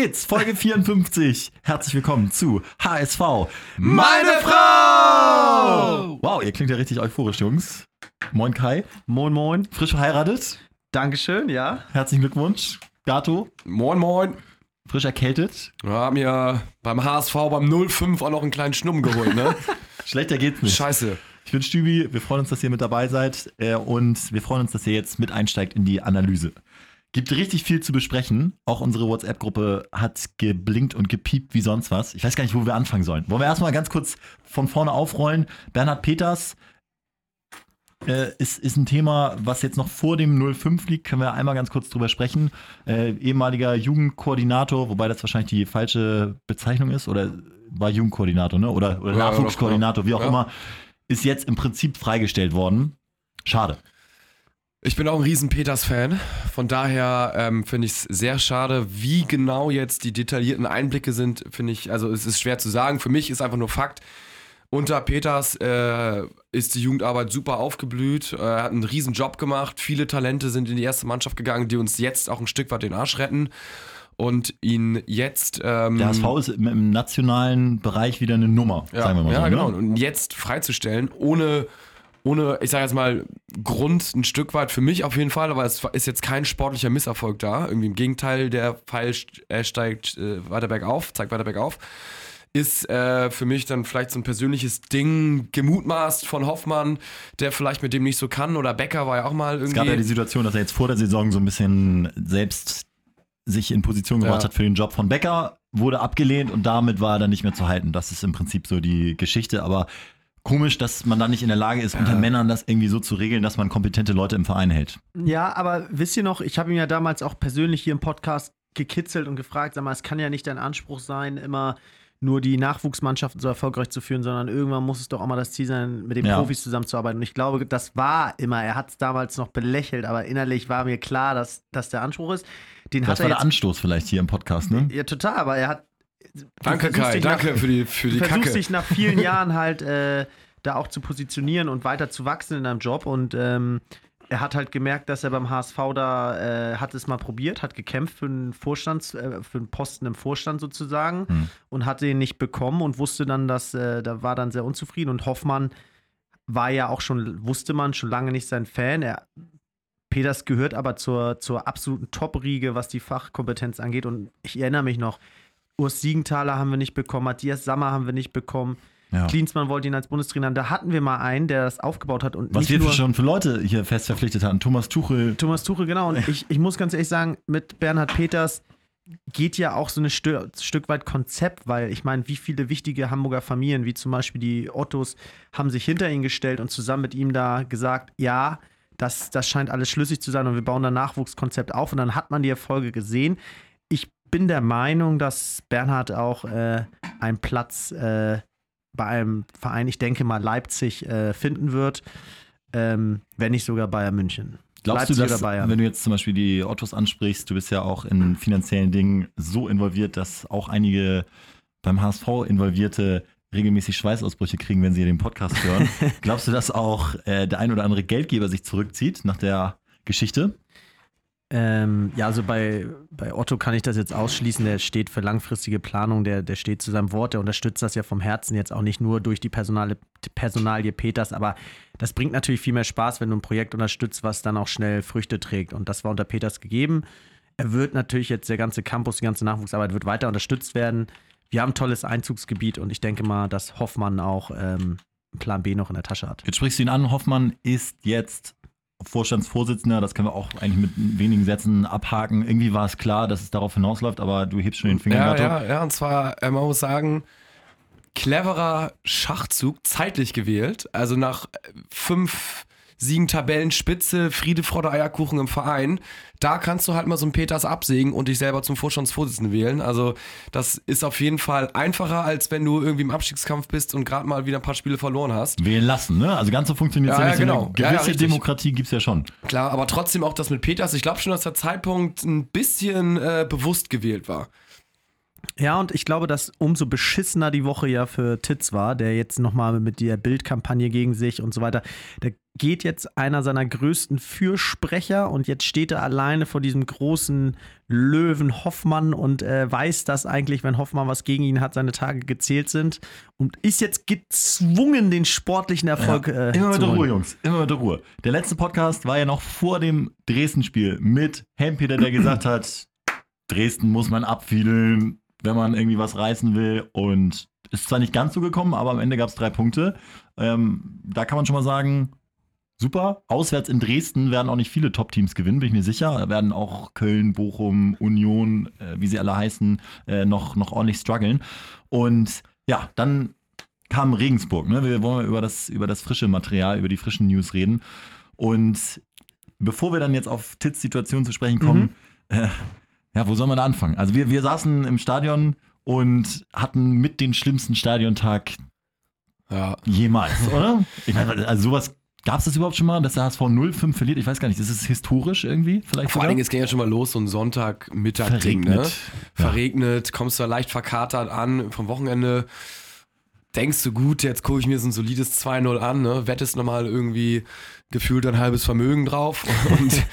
geht's, Folge 54. Herzlich willkommen zu HSV. Meine Frau! Wow, ihr klingt ja richtig euphorisch, Jungs. Moin Kai, Moin, moin. frisch verheiratet. Dankeschön, ja. Herzlichen Glückwunsch. Gato, Moin, moin. frisch erkältet. Wir haben ja beim HSV beim 05 auch noch einen kleinen Schnumm geholt, ne? Schlechter geht's nicht. Scheiße. Ich bin Stübi, wir freuen uns, dass ihr mit dabei seid äh, und wir freuen uns, dass ihr jetzt mit einsteigt in die Analyse. Gibt richtig viel zu besprechen. Auch unsere WhatsApp-Gruppe hat geblinkt und gepiept wie sonst was. Ich weiß gar nicht, wo wir anfangen sollen. Wollen wir erstmal ganz kurz von vorne aufrollen? Bernhard Peters äh, ist, ist ein Thema, was jetzt noch vor dem 05 liegt. Können wir einmal ganz kurz drüber sprechen. Äh, ehemaliger Jugendkoordinator, wobei das wahrscheinlich die falsche Bezeichnung ist, oder war Jugendkoordinator, ne? Oder, oder Ja, Nachwuchskoordinator, wie auch ja. immer, ist jetzt im Prinzip freigestellt worden. Schade. Ich bin auch ein riesen Peters-Fan. Von daher ähm, finde ich es sehr schade, wie genau jetzt die detaillierten Einblicke sind, finde ich, also es ist schwer zu sagen. Für mich ist einfach nur Fakt. Unter Peters äh, ist die Jugendarbeit super aufgeblüht, äh, er hat einen riesen Job gemacht, viele Talente sind in die erste Mannschaft gegangen, die uns jetzt auch ein Stück weit den Arsch retten und ihn jetzt ähm, Der HSV ist im, nationalen Bereich wieder eine Nummer, ja, sagen wir mal ja, so. genau. Ne? Und jetzt freizustellen, ohne, ohne, ich sage jetzt mal, Grund ein Stück weit für mich auf jeden Fall, aber es ist jetzt kein sportlicher Misserfolg da. Irgendwie im Gegenteil, der Pfeil st- steigt äh, weiter bergauf, zeigt weiter bergauf. Ist äh, für mich dann vielleicht so ein persönliches Ding, gemutmaßt von Hoffmann, der vielleicht mit dem nicht so kann. Oder Becker war ja auch mal irgendwie. Es gab ja die Situation, dass er jetzt vor der Saison so ein bisschen selbst sich in Position gebracht Ja. hat für den Job von Becker, wurde abgelehnt und damit war er dann nicht mehr zu halten. Das ist im Prinzip so die Geschichte, aber komisch, dass man dann nicht in der Lage ist, unter Männern das irgendwie so zu regeln, dass man kompetente Leute im Verein hält. Ja, aber wisst ihr noch, ich habe ihn ja damals auch persönlich hier im Podcast gekitzelt und gefragt, sag mal, es kann ja nicht dein Anspruch sein, immer nur die Nachwuchsmannschaften so erfolgreich zu führen, sondern irgendwann muss es doch auch mal das Ziel sein, mit den Ja. Profis zusammenzuarbeiten. Und ich glaube, das war immer, er hat es damals noch belächelt, aber innerlich war mir klar, dass das der Anspruch ist. Den Das hat war er der jetzt, Anstoß vielleicht hier im Podcast, ne? Ja, total, aber er hat. Danke, du Kai, danke nach- für die, für die du versuchst Kacke. dich nach vielen Jahren halt äh, da auch zu positionieren und weiter zu wachsen in deinem Job und ähm, er hat halt gemerkt, dass er beim HSV da äh, hat es mal probiert, hat gekämpft für einen Vorstands, äh, für einen Posten im Vorstand sozusagen Hm. und hat den nicht bekommen und wusste dann, dass äh, da war dann sehr unzufrieden und Hoffmann war ja auch schon, wusste man schon lange nicht sein Fan. Er, Peters gehört aber zur, zur absoluten Top-Riege, was die Fachkompetenz angeht. Und ich erinnere mich noch, Urs Siegenthaler haben wir nicht bekommen, Matthias Sammer haben wir nicht bekommen. Ja. Klinsmann wollte ihn als Bundestrainer. haben. Da hatten wir mal einen, der das aufgebaut hat. Und Was wir schon für Leute hier fest verpflichtet hatten. Thomas Tuchel, Thomas Tuchel, genau. Und ich, ich muss ganz ehrlich sagen, mit Bernhard Peters geht ja auch so ein Stück weit Konzept, weil ich meine, wie viele wichtige Hamburger Familien, wie zum Beispiel die Ottos, haben sich hinter ihn gestellt und zusammen mit ihm da gesagt, ja, das, das scheint alles schlüssig zu sein und wir bauen ein Nachwuchskonzept auf und dann hat man die Erfolge gesehen. Ich bin der Meinung, dass Bernhard auch äh, einen Platz äh, bei einem Verein, ich denke mal Leipzig, äh, finden wird, ähm, wenn nicht sogar Bayern München. glaubst Leipzig du, dass, wenn du jetzt zum Beispiel die Ottos ansprichst, du bist ja auch in finanziellen Dingen so involviert, dass auch einige beim HSV involvierte regelmäßig Schweißausbrüche kriegen, wenn sie den Podcast hören. Glaubst du, dass auch äh, der ein oder andere Geldgeber sich zurückzieht nach der Geschichte? Ähm, ja, also bei, bei Otto kann ich das jetzt ausschließen. Der steht für langfristige Planung, der, der steht zu seinem Wort, der unterstützt das ja vom Herzen jetzt auch nicht nur durch die Personale, Personalie Peters, aber das bringt natürlich viel mehr Spaß, wenn du ein Projekt unterstützt, was dann auch schnell Früchte trägt. Und das war unter Peters gegeben. Er wird natürlich jetzt, der ganze Campus, die ganze Nachwuchsarbeit wird weiter unterstützt werden. Wir haben ein tolles Einzugsgebiet und ich denke mal, dass Hoffmann auch ähm, Plan B noch in der Tasche hat. Jetzt sprichst du ihn an. Hoffmann ist jetzt Vorstandsvorsitzender. Das können wir auch eigentlich mit wenigen Sätzen abhaken. Irgendwie war es klar, dass es darauf hinausläuft, aber du hebst schon den Finger. Ja, ja, ja, und zwar, äh, man muss sagen, cleverer Schachzug, zeitlich gewählt. Also nach äh, fünf Siegen Tabellenspitze, Friede, Freude, Eierkuchen im Verein. Da kannst du halt mal so einen Peters absägen und dich selber zum Vorstandsvorsitzenden wählen. Also das ist auf jeden Fall einfacher, als wenn du irgendwie im Abstiegskampf bist und gerade mal wieder ein paar Spiele verloren hast. Wählen lassen, ne? Also ganz so funktioniert es Ja, ja, ja, nicht. genau. Eine Ja, ja, gewisse richtig. Demokratie gibt es ja schon. Klar, aber trotzdem auch das mit Peters. Ich glaube schon, dass der Zeitpunkt ein bisschen äh, bewusst gewählt war. Ja, und ich glaube, dass umso beschissener die Woche ja für Titz war, der jetzt nochmal mit der Bildkampagne gegen sich und so weiter, da geht jetzt einer seiner größten Fürsprecher und jetzt steht er alleine vor diesem großen Löwen Hoffmann und äh, weiß, dass eigentlich, wenn Hoffmann was gegen ihn hat, seine Tage gezählt sind und ist jetzt gezwungen, den sportlichen Erfolg Ja. äh, Immer mit der. Ruhe, Jungs. Immer mit der Ruhe. Der letzte Podcast war ja noch vor dem Dresden-Spiel mit Hempeter, der gesagt hat, Dresden muss man abfiedeln, wenn man irgendwie was reißen will. Und ist zwar nicht ganz so gekommen, aber am Ende gab es drei Punkte. Ähm, da kann man schon mal sagen, super. Auswärts in Dresden werden auch nicht viele Top-Teams gewinnen, bin ich mir sicher. Da werden auch Köln, Bochum, Union, äh, wie sie alle heißen, äh, noch, noch ordentlich strugglen. Und ja, dann kam Regensburg. Ne? Wir wollen über das, über das frische Material, über die frischen News reden. Und bevor wir dann jetzt auf Tits Situation zu sprechen kommen, äh, ja, wo soll man da anfangen? Also wir, wir saßen im Stadion und hatten mit den schlimmsten Stadiontag Ja. jemals, oder? Ich meine, also sowas gab es das überhaupt schon mal, dass der HSV 0-5 verliert? Ich weiß gar nicht, ist es historisch irgendwie? Vielleicht Vor allen? Dingen, es ging ja schon mal los, so ein Sonntagmittag-Ding, ne? Verregnet. Ja. Verregnet, kommst du da leicht verkatert an vom Wochenende. Denkst du, gut, jetzt gucke ich mir so ein solides 2-0 an, ne? Wettest nochmal irgendwie gefühlt ein halbes Vermögen drauf und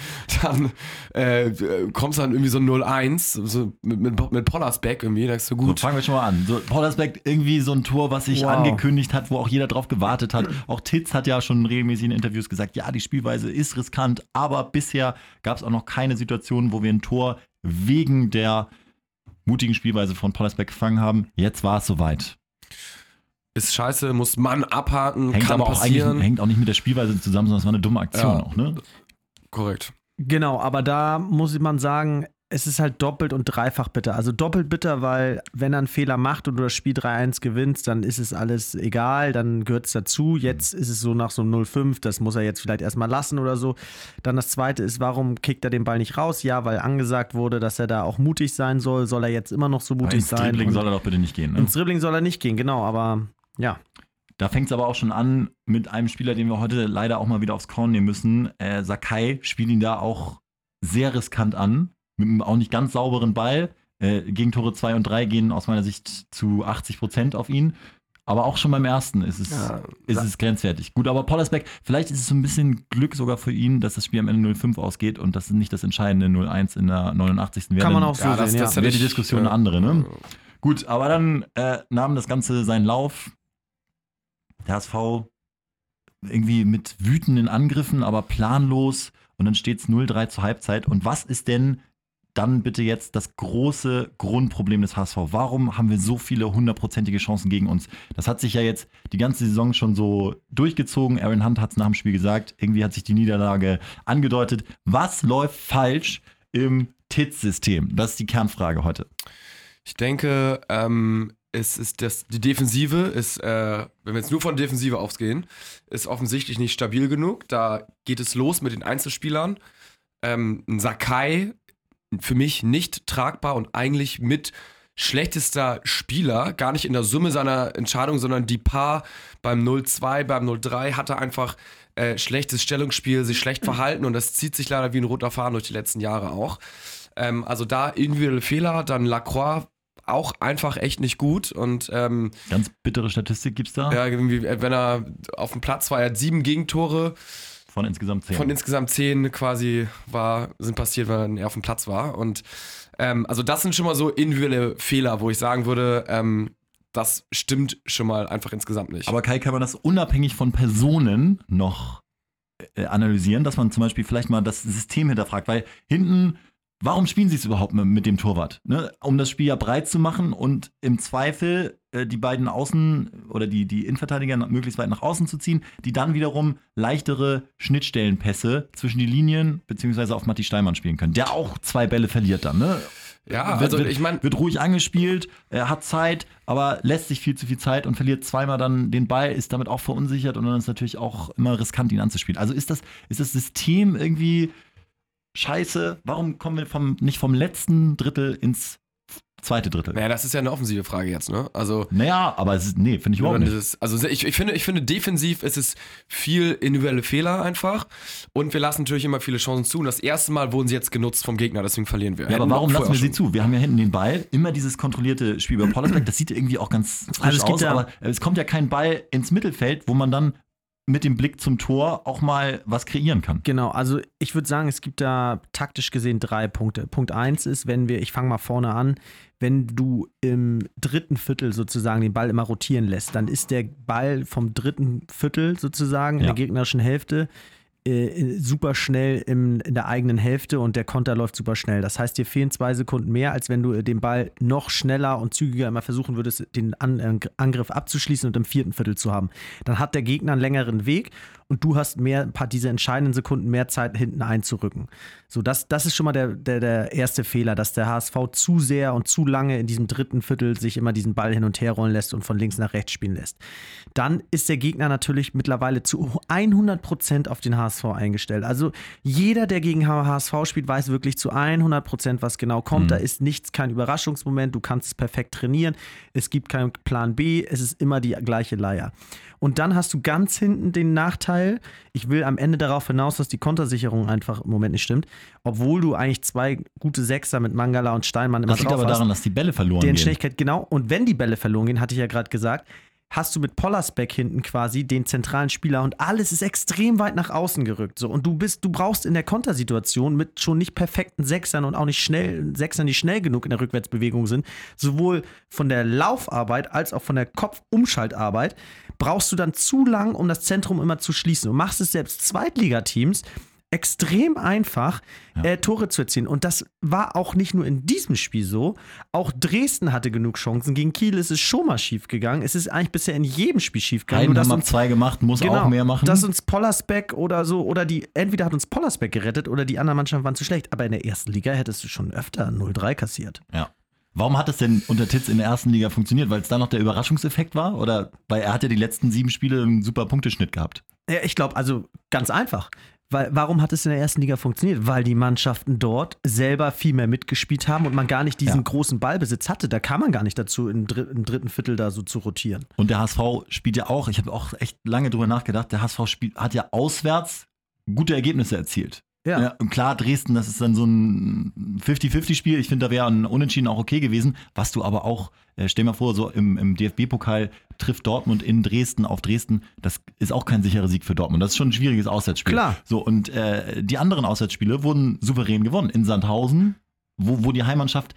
dann äh, kommst du dann irgendwie so ein 0-1 so mit, mit, mit Pollersbeck irgendwie, denkst du, So, gut. fangen wir schon mal an. So, Pollersbeck, irgendwie so ein Tor, was sich Wow. angekündigt hat, wo auch jeder drauf gewartet hat. Auch Titz hat ja schon in regelmäßigen Interviews gesagt, ja, die Spielweise ist riskant, aber bisher gab es auch noch keine Situation, wo wir ein Tor wegen der mutigen Spielweise von Pollersbeck gefangen haben. Jetzt war es soweit. Ist scheiße, muss man abhaken, Hängt kann aber auch eigentlich passieren. hängt auch nicht mit der Spielweise zusammen, sondern es war eine dumme Aktion Ja. auch, ne? Korrekt. Genau, aber da muss man sagen, es ist halt doppelt und dreifach bitter. Also doppelt bitter, weil wenn er einen Fehler macht und du das Spiel 3-1 gewinnst, dann ist es alles egal, dann gehört es dazu. Jetzt ist es so nach so einem 0-5, das muss er jetzt vielleicht erstmal lassen oder so. Dann das zweite ist, warum kickt er den Ball nicht raus? Ja, weil angesagt wurde, dass er da auch mutig sein soll. Soll er jetzt immer noch so mutig Ins sein? Dribbling Und soll er doch bitte nicht gehen, ne? ins Dribbling soll er nicht gehen, genau, aber ja. Da fängt es aber auch schon an mit einem Spieler, den wir heute leider auch mal wieder aufs Korn nehmen müssen. Äh, Sakai spielt ihn da auch sehr riskant an, mit einem auch nicht ganz sauberen Ball. Äh, Gegentore 2 und 3 gehen aus meiner Sicht zu 80 Prozent auf ihn. Aber auch schon beim ersten ist es, Ja, ist es grenzwertig. Gut, aber Pollersbeck, vielleicht ist es so ein bisschen Glück sogar für ihn, dass das Spiel am Ende 0-5 ausgeht und das ist nicht das entscheidende 0-1 in der 89. wäre. Kann man Dann auch so sehen, ja. hätte wäre die ich, Diskussion eine andere, ne? Gut, aber dann äh, nahm das Ganze seinen Lauf. Der HSV irgendwie mit wütenden Angriffen, aber planlos. Und dann steht es 0-3 zur Halbzeit. Und was ist denn dann bitte jetzt das große Grundproblem des HSV? Warum haben wir so viele hundertprozentige Chancen gegen uns? Das hat sich ja jetzt die ganze Saison schon so durchgezogen. Aaron Hunt hat es nach dem Spiel gesagt. Irgendwie hat sich die Niederlage angedeutet. Was läuft falsch im TITS-System? Das ist die Kernfrage heute. Ich denke, ähm, es ist das, die Defensive ist, äh, wenn wir jetzt nur von Defensive ausgehen, ist offensichtlich nicht stabil genug. Da geht es los mit den Einzelspielern. Ähm, Sakai für mich nicht tragbar und eigentlich mit schlechtester Spieler, gar nicht in der Summe seiner Entscheidung, sondern die Paar beim 0-2, beim 0-3 hatte einfach äh, schlechtes Stellungsspiel, sich schlecht verhalten und das zieht sich leider wie ein roter Faden durch die letzten Jahre auch. Ähm, also da individuelle Fehler, dann Lacroix auch einfach echt nicht gut und ähm, Ganz bittere Statistik gibt es da ja, irgendwie, wenn er auf dem Platz war, er hat sieben Gegentore von insgesamt zehn. von insgesamt zehn quasi war, sind passiert, wenn er auf dem Platz war. Und ähm, also das sind schon mal so individuelle Fehler, wo ich sagen würde, ähm, das stimmt schon mal einfach insgesamt nicht. Aber Kai, kann man das unabhängig von Personen noch äh, analysieren, dass man zum Beispiel vielleicht mal das System hinterfragt, weil hinten, warum spielen sie es überhaupt mit, dem Torwart? Ne? Um das Spiel ja breit zu machen und im Zweifel äh, die beiden Außen oder die, die Innenverteidiger möglichst weit nach außen zu ziehen, die dann wiederum leichtere Schnittstellenpässe zwischen die Linien beziehungsweise auf Matti Steinmann spielen können, der auch zwei Bälle verliert dann, ne? ja, wird, also ich meine, wird ruhig angespielt, er hat Zeit, aber lässt sich viel zu viel Zeit und verliert zweimal dann den Ball, ist damit auch verunsichert und dann ist natürlich auch immer riskant, ihn anzuspielen. Also ist das, ist das System irgendwie scheiße? Warum kommen wir vom, nicht vom letzten Drittel ins zweite Drittel. Naja, das ist ja eine offensive Frage jetzt, ne? Also. Naja, aber es ist, nee, finde ich überhaupt nicht. Es, also ich, ich, finde, ich finde, defensiv ist es viel individuelle Fehler einfach. Und wir lassen natürlich immer viele Chancen zu. Und das erste Mal wurden sie jetzt genutzt vom Gegner, deswegen verlieren wir. Ja, aber warum lassen wir sie zu? Wir haben ja hinten den Ball, immer dieses kontrollierte Spiel über Pollersbeck. Das sieht irgendwie auch ganz frisch Also es gibt aus, ja- aber es kommt ja kein Ball ins Mittelfeld, wo man dann mit dem Blick zum Tor auch mal was kreieren kann. Genau, also ich würde sagen, es gibt da taktisch gesehen drei Punkte. Punkt eins ist, wenn wir, ich fange mal vorne an, wenn du im dritten Viertel sozusagen den Ball immer rotieren lässt, dann ist der Ball vom dritten Viertel sozusagen in Ja. der gegnerischen Hälfte äh, super schnell im, in der eigenen Hälfte und der Konter läuft super schnell. Das heißt, dir fehlen zwei Sekunden mehr, als wenn du äh, den Ball noch schneller und zügiger immer versuchen würdest, den An Angriff abzuschließen und im vierten Viertel zu haben. Dann hat der Gegner einen längeren Weg und du hast mehr, ein paar diese entscheidenden Sekunden mehr Zeit, hinten einzurücken. So, das, das ist schon mal der, der, der erste Fehler, dass der HSV zu sehr und zu lange in diesem dritten Viertel sich immer diesen Ball hin und her rollen lässt und von links nach rechts spielen lässt. Dann ist der Gegner natürlich mittlerweile zu 100 Prozent auf den HSV eingestellt. Also jeder, der gegen HSV spielt, weiß wirklich zu 100 Prozent, was genau kommt. Da ist nichts, kein Überraschungsmoment. Du kannst es perfekt trainieren. Es gibt keinen Plan B. Es ist immer die gleiche Leier. Und dann hast du ganz hinten den Nachteil, ich will am Ende darauf hinaus, dass die Kontersicherung einfach im Moment nicht stimmt, obwohl du eigentlich zwei gute Sechser mit Mangala und Steinmann immer Das liegt aber hast. daran, dass die Bälle verloren gehen. Schnelligkeit, genau. Und wenn die Bälle verloren gehen, hatte ich ja gerade gesagt, hast du mit Pollersbeck hinten quasi den zentralen Spieler und alles ist extrem weit nach außen gerückt. So. Und du bist, du brauchst in der Kontersituation mit schon nicht perfekten Sechsern und auch nicht schnell, Sechsern, die schnell genug in der Rückwärtsbewegung sind, sowohl von der Laufarbeit als auch von der Kopfumschaltarbeit, brauchst du dann zu lang, um das Zentrum immer zu schließen. Und machst es selbst Zweitligateams extrem einfach, äh, Tore zu erzielen. Und das war auch nicht nur in diesem Spiel so. Auch Dresden hatte genug Chancen. Gegen Kiel ist es schon mal schief gegangen. Es ist eigentlich bisher in jedem Spiel schief gegangen. Heidenheim hat uns, zwei gemacht, muss auch mehr machen. Genau. dass uns Pollersbeck oder so, oder die, entweder hat uns Pollersbeck gerettet oder die anderen Mannschaften waren zu schlecht. Aber in der ersten Liga hättest du schon öfter 0-3 kassiert. ja. Warum hat es denn unter Titz in der ersten Liga funktioniert? Weil es da noch der Überraschungseffekt war? Oder weil er hat ja die letzten sieben Spiele einen super Punkteschnitt gehabt? Ja, ich glaube, also ganz einfach. Weil, warum hat es in der ersten Liga funktioniert? Weil die Mannschaften dort selber viel mehr mitgespielt haben und man gar nicht diesen Ja. großen Ballbesitz hatte. Da kam man gar nicht dazu, im, dr im dritten Viertel da so zu rotieren. Und der HSV spielt ja auch, ich habe auch echt lange drüber nachgedacht, der HSV spielt, hat ja auswärts gute Ergebnisse erzielt. Ja. und klar, Dresden, das ist dann so ein 50-50-Spiel. Ich finde, da wäre ein Unentschieden auch okay gewesen. Was du aber auch, äh, stell mal vor, so im, im DFB-Pokal trifft Dortmund in Dresden auf Dresden. Das ist auch kein sicherer Sieg für Dortmund. Das ist schon ein schwieriges Auswärtsspiel. Klar. So, und äh, die anderen Auswärtsspiele wurden souverän gewonnen. In Sandhausen, wo, wo die Heimmannschaft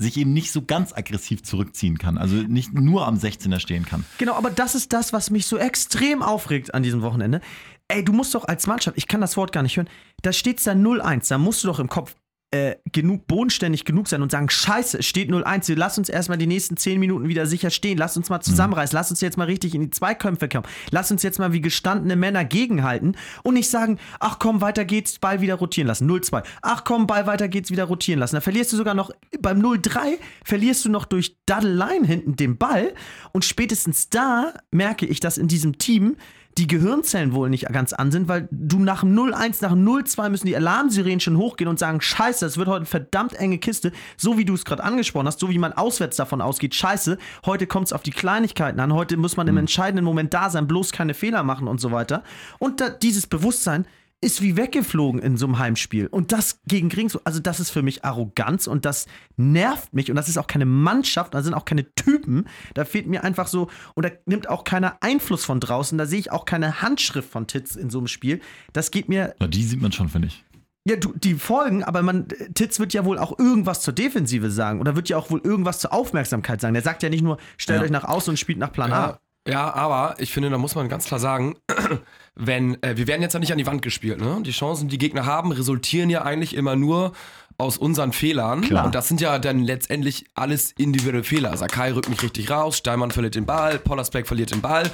sich eben nicht so ganz aggressiv zurückziehen kann. Also nicht nur am 16er stehen kann. Genau, aber das ist das, was mich so extrem aufregt an diesem Wochenende. Ey, du musst doch als Mannschaft, ich kann das Wort gar nicht hören, da steht da 0-1, da musst du doch im Kopf äh, genug, bodenständig genug sein und sagen, scheiße, es steht 0-1, lass uns erstmal die nächsten 10 Minuten wieder sicher stehen, lass uns mal zusammenreißen, lass uns jetzt mal richtig in die Zweikämpfe kommen, lass uns jetzt mal wie gestandene Männer gegenhalten und nicht sagen, ach komm, weiter geht's, Ball wieder rotieren lassen, 0-2, ach komm, Ball weiter geht's, wieder rotieren lassen. Da verlierst du sogar noch, beim 0-3 verlierst du noch durch Daddeleien hinten den Ball und spätestens da merke ich, dass in diesem Team die Gehirnzellen wohl nicht ganz an sind, weil du nach dem 0-1, nach dem 0-2 müssen die Alarmsirenen schon hochgehen und sagen, scheiße, das wird heute eine verdammt enge Kiste, so wie du es gerade angesprochen hast, so wie man auswärts davon ausgeht, scheiße, heute kommt es auf die Kleinigkeiten an, heute muss man im entscheidenden Moment da sein, bloß keine Fehler machen und so weiter. Und da, dieses Bewusstsein ist wie weggeflogen in so einem Heimspiel. Und das gegen Gringsburg, also das ist für mich Arroganz und das nervt mich und das ist auch keine Mannschaft, da sind auch keine Typen. Da fehlt mir einfach so, und da nimmt auch keiner Einfluss von draußen, da sehe ich auch keine Handschrift von Titz in so einem Spiel. Das geht mir, Na, die sieht man schon, finde ich. ja, du, die folgen, aber man, Titz wird ja wohl auch irgendwas zur Defensive sagen oder wird ja auch wohl irgendwas zur Aufmerksamkeit sagen. Der sagt ja nicht nur, stellt Ja. euch nach außen und spielt nach Plan Ja, A. ja, aber ich finde, da muss man ganz klar sagen, wenn, äh, wir werden jetzt ja nicht an die Wand gespielt, ne? Die Chancen, die Gegner haben, resultieren ja eigentlich immer nur aus unseren Fehlern. Klar. Und das sind ja dann letztendlich alles individuelle Fehler. Sakai rückt nicht richtig raus, Steinmann verliert den Ball, Pollersbeck verliert den Ball.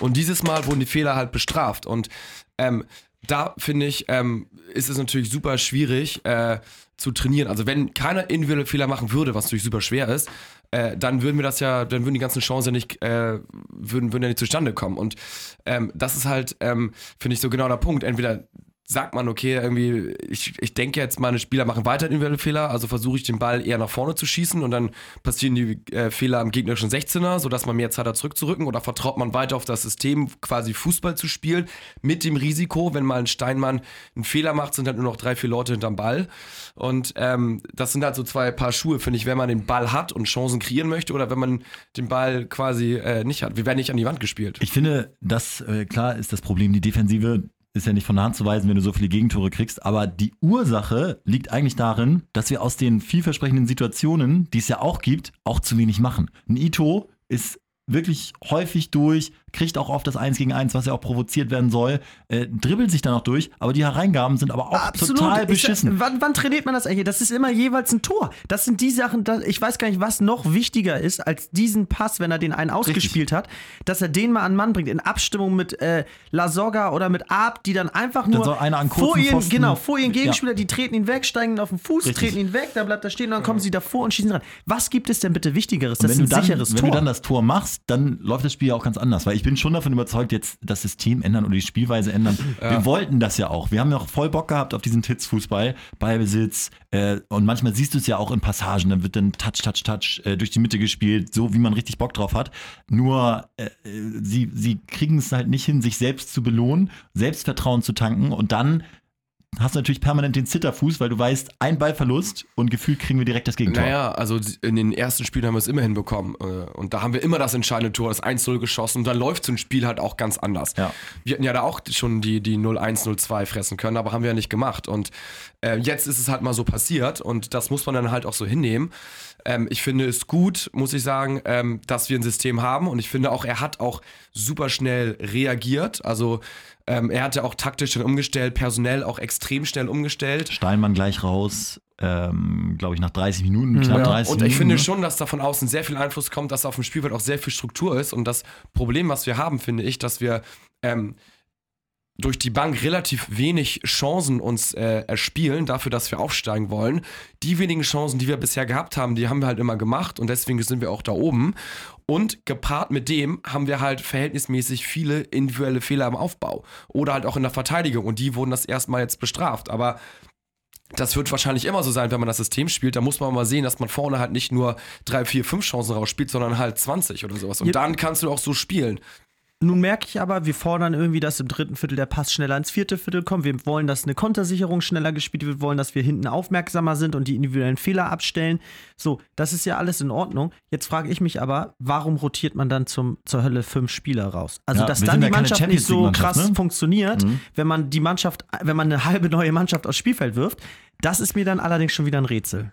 Und dieses Mal wurden die Fehler halt bestraft. Und ähm, da finde ich, ähm, ist es natürlich super schwierig äh, zu trainieren. Also wenn keiner individuelle Fehler machen würde, was natürlich super schwer ist, äh, dann würden wir das ja, dann würden die ganzen Chancen nicht, äh, würden, würden ja nicht zustande kommen. Und ähm, das ist halt, ähm, finde ich, so genau der Punkt. Entweder sagt man, okay, irgendwie, ich, ich denke jetzt, meine Spieler machen weiter individuelle Fehler, also versuche ich den Ball eher nach vorne zu schießen und dann passieren die äh, Fehler am gegnerischen 16er, sodass man mehr Zeit hat zurückzurücken oder vertraut man weiter auf das System, quasi Fußball zu spielen, mit dem Risiko, wenn mal ein Steinmann einen Fehler macht, sind halt nur noch drei, vier Leute hinterm Ball. Und ähm, das sind halt so zwei Paar Schuhe, finde ich, wenn man den Ball hat und Chancen kreieren möchte oder wenn man den Ball quasi äh, nicht hat. Wir werden nicht an die Wand gespielt. Ich finde, das, äh, klar ist das Problem, die Defensive ist ja nicht von der Hand zu weisen, wenn du so viele Gegentore kriegst. Aber die Ursache liegt eigentlich darin, dass wir aus den vielversprechenden Situationen, die es ja auch gibt, auch zu wenig machen. Ein Ito ist wirklich häufig durch, kriegt auch oft das 1 gegen 1, was ja auch provoziert werden soll, äh, dribbelt sich dann auch durch, aber die Hereingaben sind aber auch Absolut. total Ich- beschissen. wann, wann trainiert man das eigentlich? Das ist immer jeweils ein Tor. Das sind die Sachen, da, ich weiß gar nicht, was noch wichtiger ist als diesen Pass, wenn er den einen ausgespielt hat, dass er den mal an Mann bringt, in Abstimmung mit äh, La Soga oder mit Ab, die dann einfach nur an vor ihren, Pfosten- genau, vor ihren Ja. Gegenspieler, die treten ihn weg, steigen ihn auf den Fuß, Richtig. treten ihn weg, dann bleibt er stehen und dann kommen sie davor und schießen ran. Was gibt es denn bitte Wichtigeres? Das ist wenn, ein du dann, sicheres wenn Tor. du dann das Tor machst, dann läuft das Spiel ja auch ganz anders. Weil ich bin schon davon überzeugt, jetzt das System ändern oder die Spielweise ändern. Wir wollten das ja auch. Wir haben ja auch voll Bock gehabt auf diesen Titzfußball, Ballbesitz. Äh, und manchmal siehst du es ja auch in Passagen. Dann wird dann Touch, Touch, Touch äh, durch die Mitte gespielt, so wie man richtig Bock drauf hat. Nur äh, äh, sie, sie kriegen es halt nicht hin, sich selbst zu belohnen, Selbstvertrauen zu tanken und dann hast du natürlich permanent den Zitterfuß, weil du weißt, ein Ballverlust und gefühlt kriegen wir direkt das Gegentor. Naja, also in den ersten Spielen haben wir es immer hinbekommen. äh, Und da haben wir immer das entscheidende Tor, das 1-0 geschossen. Und dann läuft so ein Spiel halt auch ganz anders. Ja. Wir hätten ja da auch schon die, die 0-1, 0-2 fressen können, aber haben wir ja nicht gemacht. Und äh, jetzt ist es halt mal so passiert und das muss man dann halt auch so hinnehmen. Ähm, ich finde es gut, muss ich sagen, ähm, dass wir ein System haben und ich finde auch, er hat auch super schnell reagiert. Also ähm, er hat ja auch taktisch dann umgestellt, personell auch extrem schnell umgestellt. Steinmann gleich raus, ähm, glaube ich, nach 30 Minuten, knapp Ja, 30 und Minuten. ich finde ne? schon, dass da von außen sehr viel Einfluss kommt, dass auf dem Spielfeld auch sehr viel Struktur ist. Und das Problem, was wir haben, finde ich, dass wir ähm, durch die Bank relativ wenig Chancen uns äh, erspielen, dafür, dass wir aufsteigen wollen. Die wenigen Chancen, die wir bisher gehabt haben, die haben wir halt immer gemacht und deswegen sind wir auch da oben. Und gepaart mit dem haben wir halt verhältnismäßig viele individuelle Fehler im Aufbau oder halt auch in der Verteidigung und die wurden das erstmal jetzt bestraft. Aber das wird wahrscheinlich immer so sein, wenn man das System spielt. Da muss man mal sehen, dass man vorne halt nicht nur drei, vier, fünf Chancen rausspielt, sondern halt 20 oder sowas. Und dann kannst du auch so spielen. Nun merke ich aber, wir fordern irgendwie, dass im dritten Viertel der Pass schneller ins vierte Viertel kommt. Wir wollen, dass eine Kontersicherung schneller gespielt wird. Wir wollen, dass wir hinten aufmerksamer sind und die individuellen Fehler abstellen. So, das ist ja alles in Ordnung. Jetzt frage ich mich aber, warum rotiert man dann zum, zur Hölle fünf Spieler raus? Also, Ja, dass dann die ja Mannschaft nicht so krass ne? funktioniert, Mhm. wenn man die Mannschaft, wenn man eine halbe neue Mannschaft aufs Spielfeld wirft, das ist mir dann allerdings schon wieder ein Rätsel.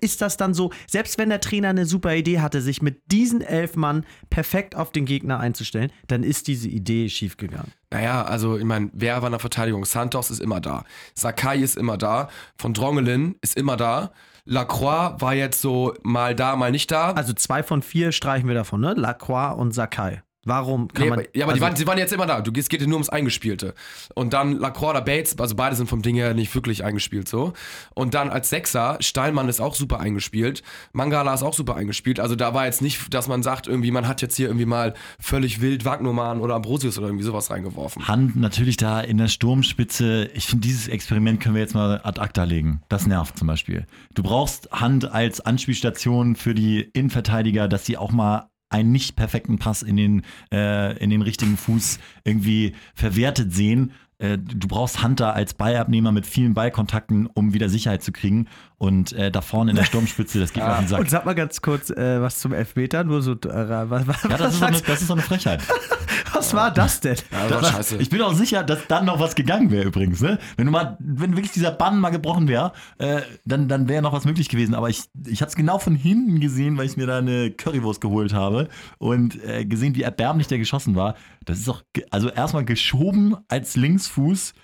Ist das dann so, selbst wenn der Trainer eine super Idee hatte, sich mit diesen elf Mann perfekt auf den Gegner einzustellen, dann ist diese Idee schiefgegangen. Naja, also ich meine, wer war in der Verteidigung? Santos ist immer da. Sakai ist immer da. Von Drongelin ist immer da. Lacroix war jetzt so mal da, mal nicht da. Also zwei von vier streichen wir davon, ne? Lacroix und Sakai. Warum kann Nee, man. aber, ja, aber also, die waren, sie waren jetzt immer da. Du, es geht ja nur ums Eingespielte. Und dann Lacroix oder Bates, also beide sind vom Ding her nicht wirklich eingespielt so. Und dann als Sechser, Steinmann ist auch super eingespielt. Mangala ist auch super eingespielt. Also da war jetzt nicht, dass man sagt, irgendwie, man hat jetzt hier irgendwie mal völlig wild Wagnermann oder Ambrosius oder irgendwie sowas reingeworfen. Hand natürlich da in der Sturmspitze. Ich finde, dieses Experiment können wir jetzt mal ad acta legen. Das nervt zum Beispiel. Du brauchst Hand als Anspielstation für die Innenverteidiger, dass sie auch mal einen nicht perfekten Pass in den, äh, in den richtigen Fuß irgendwie verwertet sehen. Äh, du brauchst Hunter als Ballabnehmer mit vielen Ballkontakten, um wieder Sicherheit zu kriegen. Und äh, da vorne in der Sturmspitze, das geht mir auf den Sack. Und sag mal ganz kurz äh, was zum Elfmeter, nur so. Äh, was, was, Ja, das ist, doch eine, das ist doch eine Frechheit. was war das denn? Ja, das war scheiße. Ich bin auch sicher, dass dann noch was gegangen wäre übrigens. Ne? Wenn du mal, wenn wirklich dieser Bann mal gebrochen wäre, äh, dann, dann wäre noch was möglich gewesen. Aber ich, ich habe es genau von hinten gesehen, weil ich mir da eine Currywurst geholt habe und äh, gesehen, wie erbärmlich der geschossen war. Das ist doch, also erstmal geschoben als Linksfuß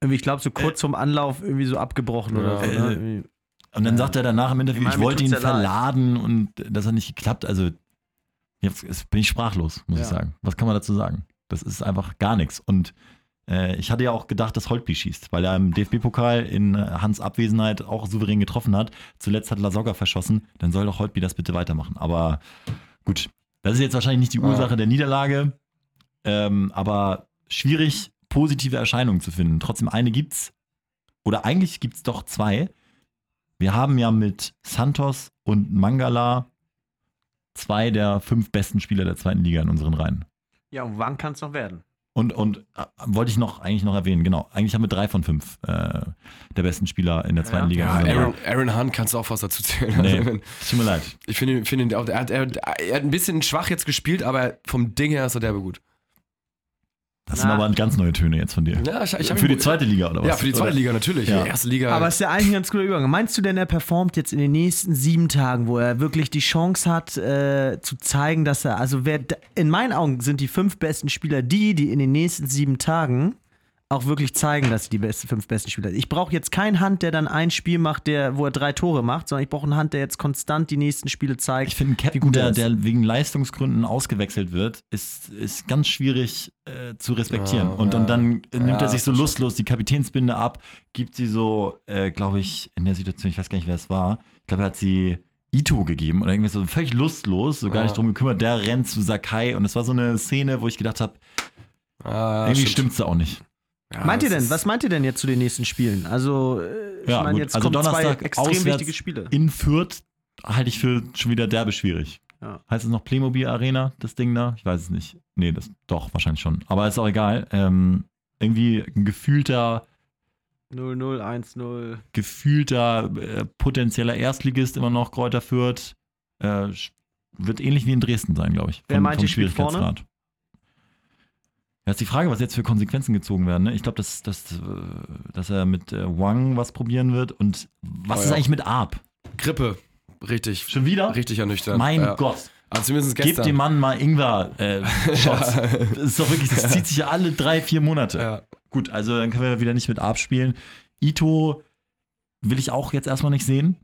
Irgendwie, Ich glaube, so kurz zum Anlauf irgendwie so abgebrochen oder so. Äh, Ne? Und dann sagt er danach im Interview, Ich meine, ich wollte ihn ja leid. verladen und das hat nicht geklappt. Also jetzt bin ich sprachlos, muss ich Ja. sagen. Was kann man dazu sagen? Das ist einfach gar nichts. Und äh, ich hatte ja auch gedacht, dass Holtby schießt, weil er im DFB-Pokal in äh, Hans Abwesenheit auch souverän getroffen hat. Zuletzt hat Lasogga verschossen. Dann soll doch Holtby das bitte weitermachen. Aber gut, das ist jetzt wahrscheinlich nicht die Ja. Ursache der Niederlage. Ähm, aber schwierig, positive Erscheinungen zu finden. Trotzdem eine gibt's, oder eigentlich gibt's doch zwei. Wir haben ja mit Santos und Mangala zwei der fünf besten Spieler der zweiten Liga in unseren Reihen. Ja, und wann kann es noch werden? Und, und äh, wollte ich noch eigentlich noch erwähnen, genau. Eigentlich haben wir drei von fünf äh, der besten Spieler in der zweiten Ja. Liga. Ja, in unseren Aaron, Aaron Hunt kannst du auch was dazu zählen. Nee, Also, tut mir leid. ich finde, ihn- finde ihn auch- er hat, er, er hat ein bisschen schwach jetzt gespielt, aber vom Ding her ist er derbe gut. Das sind Na. aber ganz neue Töne jetzt von dir. Ja, ich, ich für die zweite Liga oder was? Ja, für die zweite Oder? Liga natürlich. Ja. Die erste Liga. Aber es ist ja eigentlich ein ganz guter Übergang. Meinst du denn, er performt jetzt in den nächsten sieben Tagen, wo er wirklich die Chance hat, äh, zu zeigen, dass er, also wer, in meinen Augen sind die fünf besten Spieler die, die in den nächsten sieben Tagen auch wirklich zeigen, dass sie die besten, fünf besten Spieler sind. Ich brauche jetzt keinen Hand, der dann ein Spiel macht, der, wo er drei Tore macht, sondern ich brauche einen Hand, der jetzt konstant die nächsten Spiele zeigt. Ich finde, ein wie Captain, gut er der, der wegen Leistungsgründen ausgewechselt wird, ist, ist ganz schwierig äh, zu respektieren. Ja, und, ja. und dann äh, nimmt Ja, er sich so lustlos die Kapitänsbinde ab, gibt sie so, äh, glaube ich, in der Situation, ich weiß gar nicht, wer es war, ich glaube, er hat sie Ito gegeben oder irgendwie so völlig lustlos, so gar Ja. nicht drum gekümmert. Der rennt zu Sakai und es war so eine Szene, wo ich gedacht habe, ah, irgendwie stimmt. stimmt's da auch nicht. Ja, meint ihr denn, was meint ihr denn jetzt zu den nächsten Spielen? Also, äh, ich Ja, meine, jetzt Also kommen zwei Donnerstag extrem auswärts wichtige Spiele. In Fürth halte ich für schon wieder derbe schwierig. Ja. Heißt es noch Playmobil Arena, das Ding da? Ich weiß es nicht. Nee, das doch, wahrscheinlich schon. Aber ist auch egal. Ähm, irgendwie ein gefühlter, 0-0, 1-0. gefühlter äh, potenzieller Erstligist immer noch Kräuter Fürth. Äh, wird ähnlich wie in Dresden sein, glaube ich. Wer meint, ihr spielt Schwierigkeitsgrad. Ja, ist die Frage, was jetzt für Konsequenzen gezogen werden. Ne? Ich glaube, dass, dass, äh, dass er mit äh, Wang was probieren wird. Und was Oh ist ja. eigentlich mit Arp? Grippe. Richtig. Schon wieder? Richtig ernüchternd. Mein ja. Gott. Also zumindest Gebt gestern. dem Mann mal Ingwer-Shots. das ist doch wirklich, das zieht sich ja alle drei, vier Monate. Ja. Gut, also dann können wir wieder nicht mit Arp spielen. Ito will ich auch jetzt erstmal nicht sehen.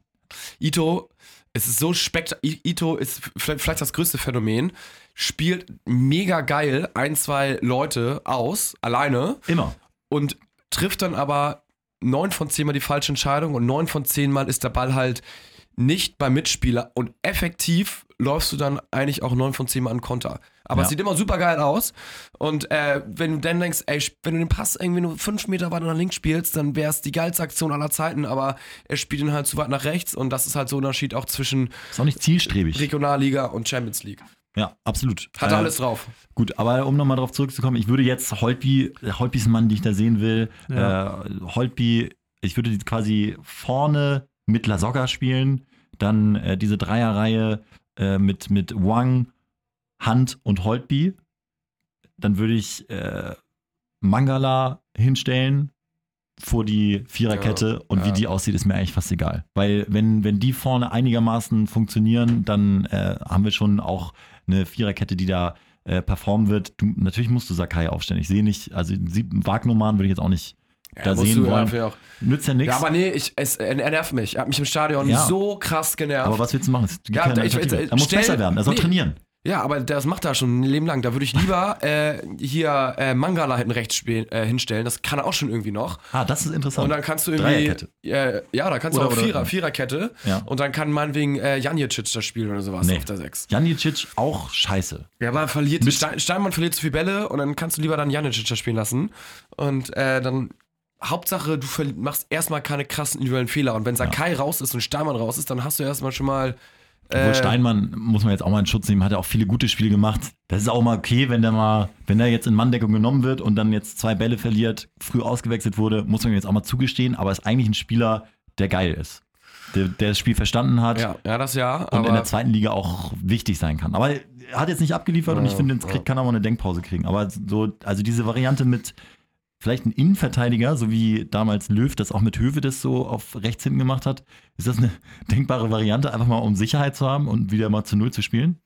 Ito, es ist so spektakulär. Ito ist vielleicht, vielleicht das größte Phänomen. Spielt mega geil ein, zwei Leute aus, alleine, Immer. und trifft dann aber neun von zehn Mal die falsche Entscheidung und neun von zehn Mal ist der Ball halt nicht beim Mitspieler und effektiv läufst du dann eigentlich auch neun von zehn Mal an Konter. Aber Ja. es sieht immer super geil aus. Und äh, wenn du dann denkst, ey, wenn du den Pass irgendwie nur fünf Meter weiter nach links spielst, dann wäre es die geilste Aktion aller Zeiten. Aber er spielt ihn halt zu weit nach rechts und das ist halt so ein Unterschied auch zwischen Ist auch nicht zielstrebig. Regionalliga und Champions League. Ja, absolut. Hat Äh, alles drauf. Gut, aber um nochmal drauf zurückzukommen, ich würde jetzt Holtby, Holtby ist ein Mann, den ich da sehen will. Ja. Äh, Holtby, ich würde die quasi vorne mit Lasogga spielen, dann äh, diese Dreierreihe äh, mit, mit Wang, Hunt und Holtby. Dann würde ich äh, Mangala hinstellen vor die Viererkette Ja, und wie ja. die aussieht, ist mir eigentlich fast egal. Weil wenn, wenn die vorne einigermaßen funktionieren, dann äh, haben wir schon auch eine Viererkette, die da äh, performen wird. Du, natürlich musst du Sakai aufstellen. Ich sehe nicht, also Wagnumann würde ich jetzt auch nicht da musst sehen wollen. auch. Nützt ja nichts. Ja, aber nee, ich, es, er, er nervt mich. Er hat mich im Stadion Ja. so krass genervt. Aber was willst du machen? Es gibt Ja, keine ich- Alternative. ich- er muss besser werden, er soll nee. trainieren. Ja, aber das macht er schon ein Leben lang. Da würde ich lieber äh, hier äh, Mangala hinten rechts spielen, äh, hinstellen. Das kann er auch schon irgendwie noch. Ah, das ist interessant. Und dann kannst du irgendwie. Äh, ja, da kannst Oder- du auch oder- Vierer, Viererkette. Ja. Und dann kann meinetwegen äh, Janicic da spielen oder sowas Nee. auf der 6. Janicic auch scheiße. Ja, aber verliert Mit- Stein, Steinmann verliert zu viele Bälle und dann kannst du lieber dann Janicic da spielen lassen. Und äh, dann. Hauptsache, du machst erstmal keine krassen individuellen Fehler. Und wenn Sakai raus ist und Steinmann raus ist, dann hast du erstmal schon mal. Obwohl Äh, Steinmann, muss man jetzt auch mal in Schutz nehmen, hat ja auch viele gute Spiele gemacht. Das ist auch mal okay, wenn der mal, wenn der jetzt in Manndeckung genommen wird und dann jetzt zwei Bälle verliert, früh ausgewechselt wurde, muss man ihm jetzt auch mal zugestehen, aber ist eigentlich ein Spieler, der geil ist. Der, der das Spiel verstanden hat ja, ja, das ja. und in der zweiten Liga auch wichtig sein kann. Aber er hat jetzt nicht abgeliefert und ich Ja, finde, jetzt ja. kriegt, kann er mal eine Denkpause kriegen. Aber so, also diese Variante mit vielleicht ein Innenverteidiger, so wie damals Löw das auch mit Höwe das so auf rechts hinten gemacht hat, ist das eine denkbare Variante, einfach mal um Sicherheit zu haben und wieder mal zu Null zu spielen?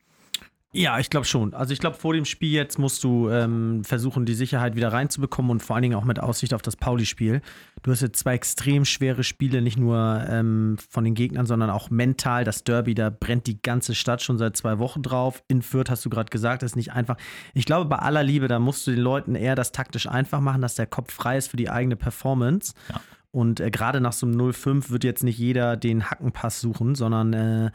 Ja, ich glaube schon. Also ich glaube, vor dem Spiel jetzt musst du ähm, versuchen, die Sicherheit wieder reinzubekommen und vor allen Dingen auch mit Aussicht auf das Pauli-Spiel. Du hast jetzt zwei extrem schwere Spiele, nicht nur ähm, von den Gegnern, sondern auch mental. Das Derby, da brennt die ganze Stadt schon seit zwei Wochen drauf. In Fürth hast du gerade gesagt, das ist nicht einfach. Ich glaube, bei aller Liebe, da musst du den Leuten eher das taktisch einfach machen, dass der Kopf frei ist für die eigene Performance. Ja. Und äh, gerade nach so einem 0-5 wird jetzt nicht jeder den Hackenpass suchen, sondern äh,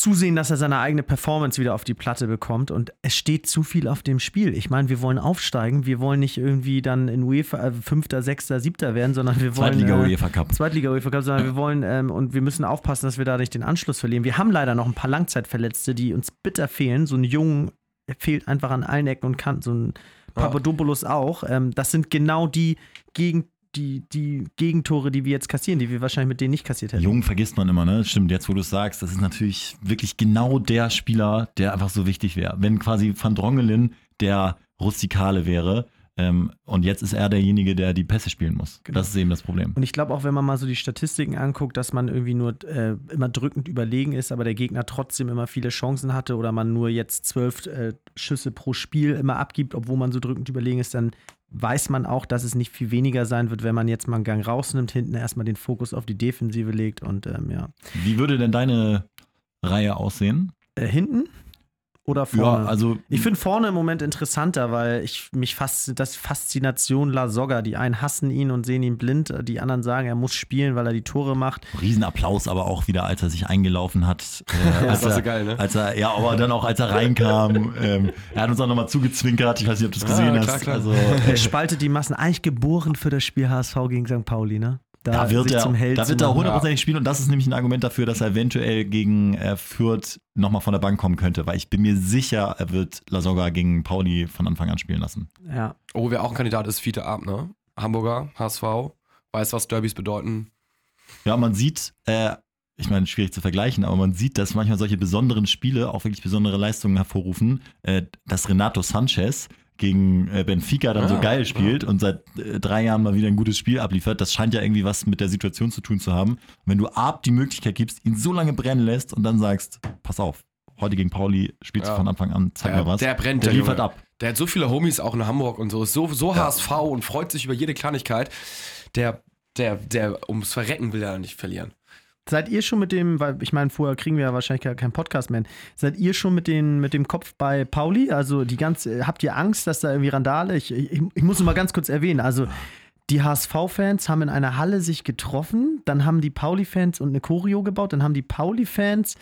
zusehen, dass er seine eigene Performance wieder auf die Platte bekommt. Und es steht zu viel auf dem Spiel. Ich meine, wir wollen aufsteigen. Wir wollen nicht irgendwie dann in UEFA äh, Fünfter, Sechster, Siebter werden, sondern wir wollen. Zweitliga äh, UEFA Cup. Zweitliga UEFA Cup, sondern wir wollen ähm, und wir müssen aufpassen, dass wir da nicht den Anschluss verlieren. Wir haben leider noch ein paar Langzeitverletzte, die uns bitter fehlen. So ein Jungen fehlt einfach an allen Ecken und Kanten. So ein Papadopoulos auch. Ähm, das sind genau die gegen die, die Gegentore, die wir jetzt kassieren, die wir wahrscheinlich mit denen nicht kassiert hätten. Jung vergisst man immer, ne? Stimmt, jetzt wo du es sagst, das ist natürlich wirklich genau der Spieler, der einfach so wichtig wäre. Wenn quasi Van Drongelen der Rustikale wäre, ähm, und jetzt ist er derjenige, der die Pässe spielen muss. Genau. Das ist eben das Problem. Und ich glaube auch, wenn man mal so die Statistiken anguckt, dass man irgendwie nur äh, immer drückend überlegen ist, aber der Gegner trotzdem immer viele Chancen hatte oder man nur jetzt zwölf äh, Schüsse pro Spiel immer abgibt, obwohl man so drückend überlegen ist, dann weiß man auch, dass es nicht viel weniger sein wird, wenn man jetzt mal einen Gang rausnimmt, hinten erstmal den Fokus auf die Defensive legt und ähm, ja. Wie würde denn deine Reihe aussehen? Äh, hinten? Oder vorne? Ja, also Ich finde vorne im Moment interessanter, weil ich mich fast das Faszination La Soga, die einen hassen ihn und sehen ihn blind, die anderen sagen, er muss spielen, weil er die Tore macht. Riesenapplaus aber auch wieder, als er sich eingelaufen hat. Äh, als, Das war so er, geil, ne? als er, ja, aber dann auch als er reinkam. ähm, er hat uns auch nochmal zugezwinkert. Ich weiß nicht, ob du es gesehen Ah, klar, hast. klar. Also, Er spaltet die Massen, eigentlich geboren für das Spiel HSV gegen St. Pauli, ne? Da wird sich er, zum Held da wird er hundertprozentig spielen und das ist nämlich ein Argument dafür, dass er eventuell gegen äh, Fürth nochmal von der Bank kommen könnte, weil ich bin mir sicher, er wird Lasogga gegen Pauli von Anfang an spielen lassen. Ja. Oh, wer auch ein Kandidat ist, Fiete Ab, ne? Hamburger, HSV, weiß, was Derbys bedeuten. Ja, man sieht, äh, ich meine, schwierig zu vergleichen, aber man sieht, dass manchmal solche besonderen Spiele auch wirklich besondere Leistungen hervorrufen, äh, dass Renato Sanchez gegen äh, Benfica dann so Ja, geil spielt und seit äh, drei Jahren mal wieder ein gutes Spiel abliefert. Das scheint ja irgendwie was mit der Situation zu tun zu haben. Und wenn du Ab die Möglichkeit gibst, ihn so lange brennen lässt und dann sagst, pass auf, heute gegen Pauli spielst du Ja. von Anfang an, zeig Der, mir was. der brennt, der der liefert Junge. ab. Der hat so viele Homies auch in Hamburg und so, ist so, so HSV und freut sich über jede Kleinigkeit. Der, der, der ums Verrecken will er nicht verlieren. Seid ihr schon mit dem, weil ich meine, vorher kriegen wir ja wahrscheinlich gar keinen Podcast mehr, seid ihr schon mit, den, mit dem Kopf bei Pauli? Also die ganze, habt ihr Angst, dass da irgendwie Randale? Ich, ich, ich muss nur mal ganz kurz erwähnen, also die HSV-Fans haben in einer Halle sich getroffen, dann haben die Pauli-Fans und eine Choreo gebaut, dann haben die Pauli-Fans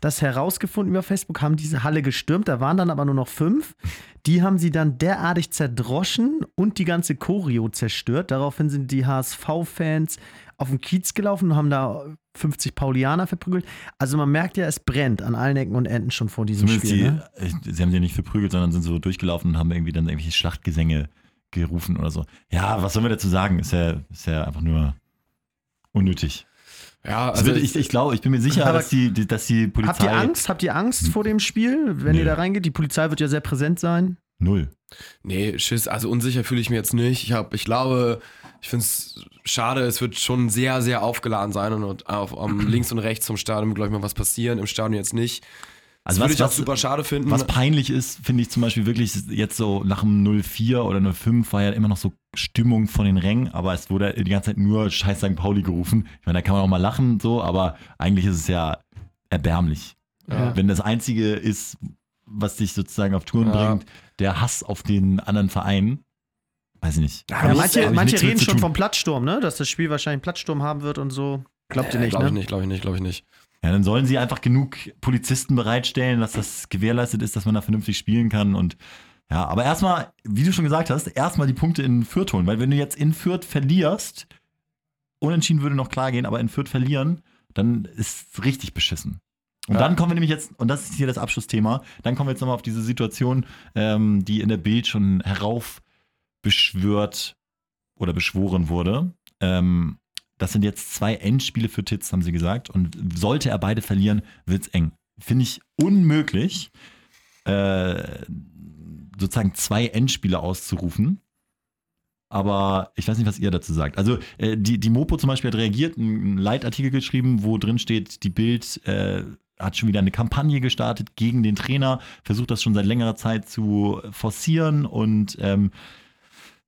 das herausgefunden über Facebook, haben diese Halle gestürmt, da waren dann aber nur noch fünf. Die haben sie dann derartig zerdroschen und die ganze Choreo zerstört. Daraufhin sind die HSV-Fans auf den Kiez gelaufen und haben da 50 Paulianer verprügelt. Also man merkt ja, es brennt an allen Ecken und Enden schon vor diesem Zumindest Spiel. die, ne? sie haben sie nicht verprügelt, sondern sind so durchgelaufen und haben irgendwie dann irgendwelche Schlachtgesänge gerufen oder so. Ja, was sollen wir dazu sagen? Ist ja, ist ja einfach nur unnötig. Ja, Also also ich, ich glaube, ich bin mir sicher, dass die, die, dass die Polizei. Habt ihr Angst? Habt ihr Angst vor dem Spiel, wenn Nö. ihr da reingeht? Die Polizei wird ja sehr präsent sein. Null. Nee, Schiss, also unsicher fühle ich mich jetzt nicht. Ich, hab, ich glaube, ich finde es schade, es wird schon sehr, sehr aufgeladen sein und auf, am links und rechts vom Stadion wird, glaube ich, mal was passieren, im Stadion jetzt nicht. Also das würde was, ich auch was, super schade finden. was peinlich ist, finde ich zum Beispiel wirklich jetzt so nach dem 04 oder 05 war ja immer noch so Stimmung von den Rängen, aber es wurde die ganze Zeit nur Scheiß St. Pauli gerufen. Ich meine, da kann man auch mal lachen, so, aber eigentlich ist es ja erbärmlich. Ja. Wenn das Einzige ist, was dich sozusagen auf Touren Ja. bringt, der Hass auf den anderen Verein, weiß ich nicht. Ja, manche manche reden schon vom Plattsturm, ne? Dass das Spiel wahrscheinlich einen Plattsturm haben wird und so. Glaubt ihr nicht, Glaube ne? ich nicht, glaube ich nicht, glaube ich nicht. Ja, dann sollen sie einfach genug Polizisten bereitstellen, dass das gewährleistet ist, dass man da vernünftig spielen kann und ja, aber erstmal, wie du schon gesagt hast, erstmal die Punkte in Fürth holen, weil wenn du jetzt in Fürth verlierst, unentschieden würde noch klar gehen, aber in Fürth verlieren, dann ist es richtig beschissen. Und Ja. dann kommen wir nämlich jetzt, und das ist hier das Abschlussthema, dann kommen wir jetzt nochmal auf diese Situation, ähm, die in der Bild schon heraufbeschwört oder beschworen wurde. Ähm, das sind jetzt zwei Endspiele für Titz, haben sie gesagt. Und sollte er beide verlieren, wird's eng. Finde ich unmöglich, äh, sozusagen zwei Endspiele auszurufen. Aber ich weiß nicht, was ihr dazu sagt. Also äh, die, die Mopo zum Beispiel hat reagiert, einen Leitartikel geschrieben, wo drin steht, die Bild äh, hat schon wieder eine Kampagne gestartet gegen den Trainer, versucht das schon seit längerer Zeit zu forcieren und ähm,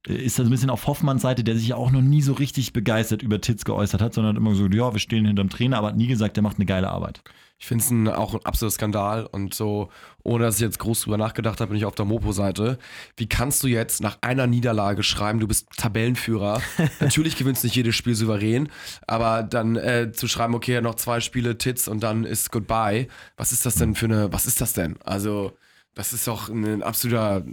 ist da so ein bisschen auf Hoffmanns Seite, der sich ja auch noch nie so richtig begeistert über Titz geäußert hat, sondern hat immer so, ja, wir stehen hinterm Trainer, aber hat nie gesagt, der macht eine geile Arbeit. Ich finde es auch ein absoluter Skandal und so, ohne dass ich jetzt groß drüber nachgedacht habe, bin ich auf der Mopo-Seite. Wie kannst du jetzt nach einer Niederlage schreiben, du bist Tabellenführer? Natürlich gewinnst du nicht jedes Spiel souverän, aber dann äh, zu schreiben, okay, noch zwei Spiele Tits und dann ist Goodbye. Was ist das denn für eine, was ist das denn? Also, das ist doch ein absoluter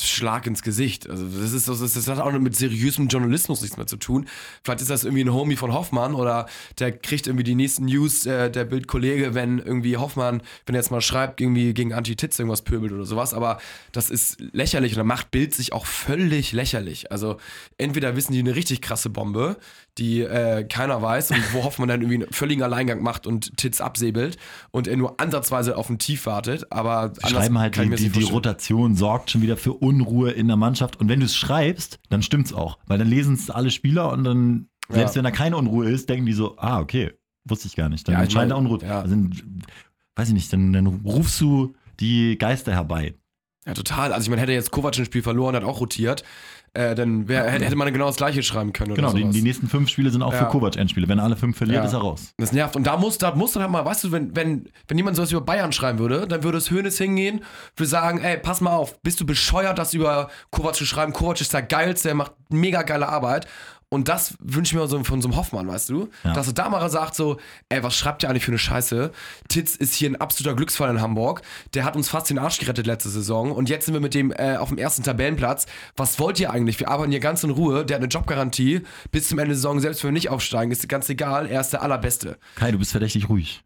Schlag ins Gesicht. Also das, ist, das, das hat auch mit seriösem Journalismus nichts mehr zu tun. Vielleicht ist das irgendwie ein Homie von Hoffmann oder der kriegt irgendwie die nächsten News, äh, der Bildkollege, wenn irgendwie Hoffmann, wenn er jetzt mal schreibt, irgendwie gegen Anti-Tits irgendwas pöbelt oder sowas. Aber das ist lächerlich und da macht Bild sich auch völlig lächerlich. Also entweder wissen die eine richtig krasse Bombe, die äh, keiner weiß und wo Hoffmann dann irgendwie einen völligen Alleingang macht und Tits absäbelt und er nur ansatzweise auf ein Tief wartet. Aber Sie schreiben halt, die, die, die Rotation sorgt schon wieder für Unruhe in der Mannschaft. Und wenn du es schreibst, dann stimmt's auch. Weil dann lesen es alle Spieler und dann, selbst ja. wenn da keine Unruhe ist, denken die so, ah, okay, wusste ich gar nicht. Dann ja, entscheidende Unruhe. Ja. Also, weiß ich nicht, dann, dann rufst du die Geister herbei. Ja, total. Also ich meine, hätte jetzt Kovac ein Spiel verloren, hat auch rotiert, äh, dann wär, hätte man genau das gleiche schreiben können. Genau, die, die, nächsten fünf Spiele sind auch ja. für Kovac Endspiele. Wenn er alle fünf verliert, ja. ist er raus. Das nervt. Und da muss, da muss dann halt mal, weißt du, wenn, wenn, wenn jemand sowas über Bayern schreiben würde, dann würde es Hönes hingehen, würde sagen, ey, pass mal auf, bist du bescheuert, das über Kovac zu schreiben? Kovac ist der geilste, der macht mega geile Arbeit. Und das wünsche ich mir so von so einem Hoffmann, weißt du? Ja. Dass er da mal sagt so, ey, was schreibt ihr eigentlich für eine Scheiße? Titz ist hier ein absoluter Glücksfall in Hamburg. Der hat uns fast den Arsch gerettet letzte Saison. Und jetzt sind wir mit dem äh, auf dem ersten Tabellenplatz. Was wollt ihr eigentlich? Wir arbeiten hier ganz in Ruhe. Der hat eine Jobgarantie. Bis zum Ende der Saison, selbst wenn wir nicht aufsteigen, ist ganz egal. Er ist der Allerbeste. Kai, du bist verdächtig ruhig.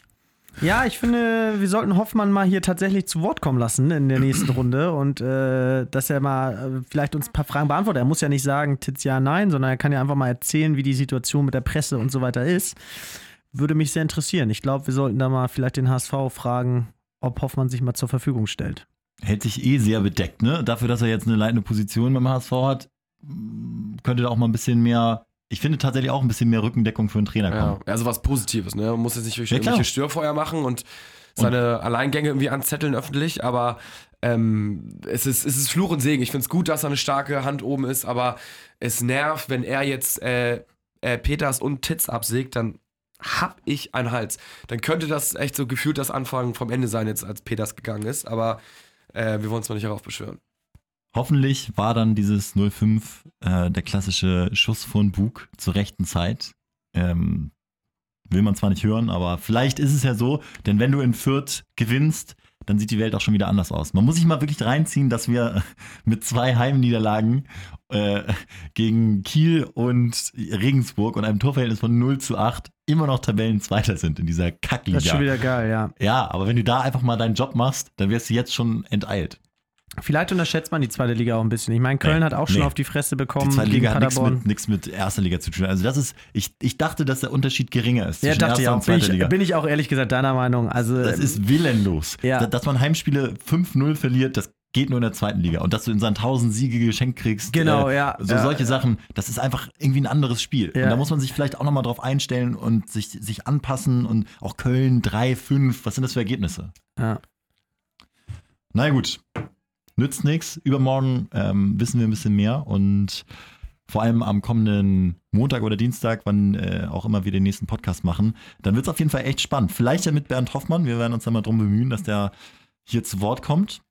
Ja, ich finde, wir sollten Hoffmann mal hier tatsächlich zu Wort kommen lassen in der nächsten Runde und äh, dass er mal äh, vielleicht uns ein paar Fragen beantwortet. Er muss ja nicht sagen, Titz ja, nein, sondern er kann ja einfach mal erzählen, wie die Situation mit der Presse und so weiter ist. Würde mich sehr interessieren. Ich glaube, wir sollten da mal vielleicht den HSV fragen, ob Hoffmann sich mal zur Verfügung stellt. Hält sich eh sehr bedeckt, ne? Dafür, dass er jetzt eine leitende Position beim HSV hat, könnte da auch mal ein bisschen mehr ich finde tatsächlich auch ein bisschen mehr Rückendeckung für einen Trainer kommen. Ja, also was Positives, ne? Man muss jetzt nicht ja, irgendwelche Störfeuer machen und seine und Alleingänge irgendwie anzetteln öffentlich, aber ähm, es, ist, es ist Fluch und Segen. Ich finde es gut, dass da eine starke Hand oben ist, aber es nervt, wenn er jetzt äh, äh, Peters und Titz absägt, dann hab ich einen Hals. Dann könnte das echt so gefühlt das Anfang vom Ende sein, jetzt als Peters gegangen ist, aber äh, wir wollen uns mal nicht darauf beschwören. Hoffentlich war dann dieses 05 äh, der klassische Schuss von Bug zur rechten Zeit. Ähm, will man zwar nicht hören, aber vielleicht ist es ja so, denn wenn du in Fürth gewinnst, dann sieht die Welt auch schon wieder anders aus. Man muss sich mal wirklich reinziehen, dass wir mit zwei Heimniederlagen äh, gegen Kiel und Regensburg und einem Torverhältnis von 0 zu 8 immer noch Tabellenzweiter sind in dieser Kackliga. Das ist schon wieder geil, ja. Ja, aber wenn du da einfach mal deinen Job machst, dann wirst du jetzt schon enteilt. Vielleicht unterschätzt man die zweite Liga auch ein bisschen. Ich meine, Köln nee, hat auch schon nee. auf die Fresse bekommen. Die zweite Liga hat nichts mit, mit, erster Liga zu tun. Also das ist, ich, ich dachte, dass der Unterschied geringer ist. Ja, dachte ich auch. Bin ich, bin ich, auch ehrlich gesagt deiner Meinung. Also, das ist willenlos. Ja. Dass man Heimspiele 5-0 verliert, das geht nur in der zweiten Liga. Und dass du in seinen 1000 Siege geschenkt kriegst. Genau, äh, ja. So ja, solche ja. Sachen, das ist einfach irgendwie ein anderes Spiel. Ja. Und da muss man sich vielleicht auch nochmal drauf einstellen und sich, sich anpassen. Und auch Köln 3, 5, was sind das für Ergebnisse? Ja. Na gut, nützt nichts. Übermorgen ähm, wissen wir ein bisschen mehr und vor allem am kommenden Montag oder Dienstag, wann äh, auch immer wir den nächsten Podcast machen, dann wird es auf jeden Fall echt spannend. Vielleicht ja mit Bernd Hoffmann. Wir werden uns dann mal darum bemühen, dass der hier zu Wort kommt.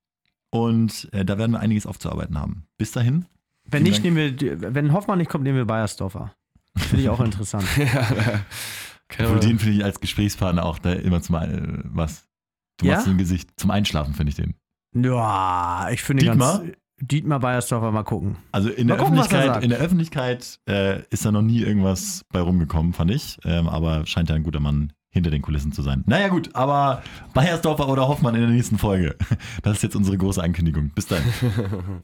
Und äh, da werden wir einiges aufzuarbeiten haben. Bis dahin. Wenn nicht, nehmen wir, wenn Hoffmann nicht kommt, nehmen wir Bayersdorfer. Finde ich auch interessant. ja, Obwohl den finde ich als Gesprächspartner auch da immer zum äh, was. Du ja? machst so ein Gesicht. Zum Einschlafen finde ich den. Ja, ich finde Dietmar? ganz. Dietmar Beiersdorfer, mal gucken. Also in, mal der, gucken, Öffentlichkeit, in der Öffentlichkeit äh, ist da noch nie irgendwas bei rumgekommen, fand ich. Ähm, aber scheint ja ein guter Mann hinter den Kulissen zu sein. Naja, gut, aber Beiersdorfer oder Hoffmann in der nächsten Folge. Das ist jetzt unsere große Ankündigung. Bis dann.